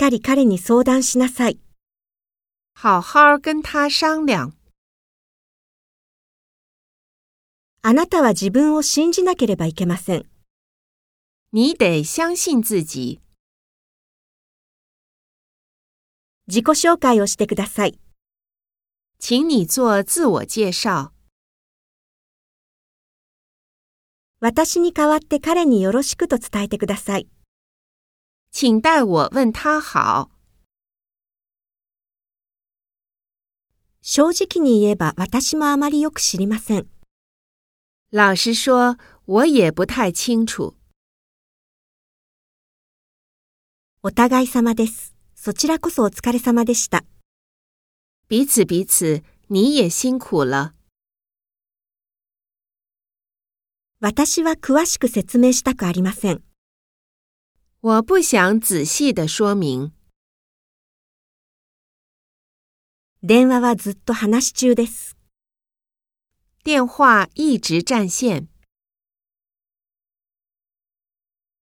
かり彼に相談しなさい。好好跟他商量。あなたは自分を信じなければいけません。你得相信自己。自己紹介をしてください。请你做自我介绍。私に代わって彼によろしくと伝えてください。请代我问他好。正直に言えば私もあまりよく知りません。老实说，我也不太清楚。お互い様です。そちらこそお疲れ様でした。彼此彼此，你也辛苦了。私は詳しく説明したくありません。我不想仔细的说明。電話はずっと話し中です。电话一直占线。